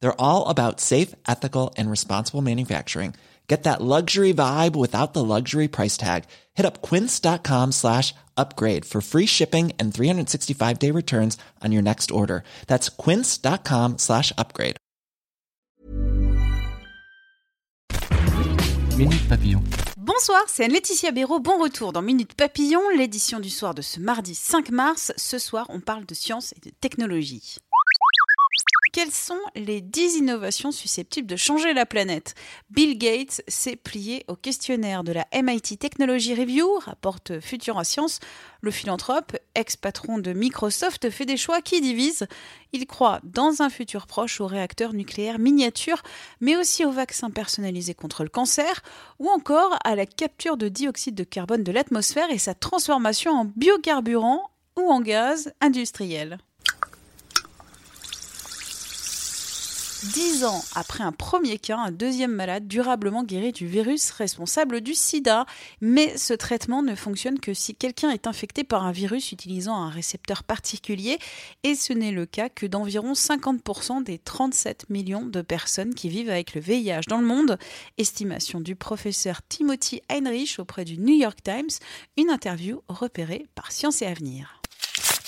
They're all about safe, ethical, and responsible manufacturing. Get that luxury vibe without the luxury price tag. Hit up quince.com slash upgrade for free shipping and 365 day returns on your next order. That's quince.com slash upgrade. Minute Papillon. Bonsoir, c'est Anne-Laetitia Béraud. Bon retour dans Minute Papillon, l'édition du soir de ce mardi 5 mars. Ce soir, on parle de science et de technologie. Quelles sont les 10 innovations susceptibles de changer la planète? Bill Gates s'est plié au questionnaire de la MIT Technology Review, rapporte Futura Science. Le philanthrope, ex-patron de Microsoft, fait des choix qui divisent. Il croit dans un futur proche aux réacteurs nucléaires miniatures, mais aussi aux vaccins personnalisés contre le cancer, ou encore à la capture de dioxyde de carbone de l'atmosphère et sa transformation en biocarburant ou en gaz industriel. Dix ans après un premier cas, un deuxième malade durablement guéri du virus responsable du sida. Mais ce traitement ne fonctionne que si quelqu'un est infecté par un virus utilisant un récepteur particulier. Et ce n'est le cas que d'environ 50% des 37 millions de personnes qui vivent avec le VIH dans le monde. Estimation du professeur Timothy Heinrich auprès du New York Times. Une interview repérée par Science et Avenir.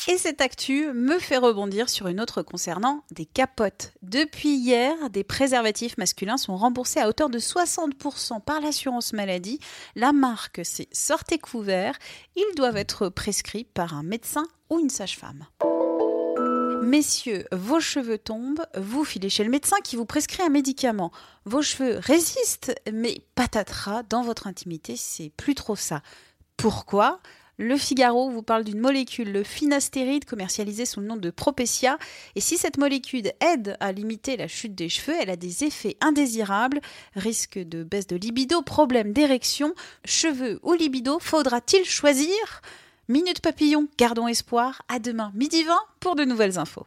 Et cette actu me fait rebondir sur une autre concernant des capotes. Depuis hier, des préservatifs masculins sont remboursés à hauteur de 60% par l'assurance maladie. La marque, c'est Sortez couvert. Ils doivent être prescrits par un médecin ou une sage-femme. Messieurs, vos cheveux tombent, vous filez chez le médecin qui vous prescrit un médicament. Vos cheveux résistent, mais patatras, dans votre intimité, c'est plus trop ça. Pourquoi? Le Figaro vous parle d'une molécule, le finastéride, commercialisée sous le nom de Propecia. Et si cette molécule aide à limiter la chute des cheveux, elle a des effets indésirables, risque de baisse de libido, problème d'érection, cheveux ou libido, faudra-t-il choisir? Minute papillon, gardons espoir. À demain, midi 20 pour de nouvelles infos.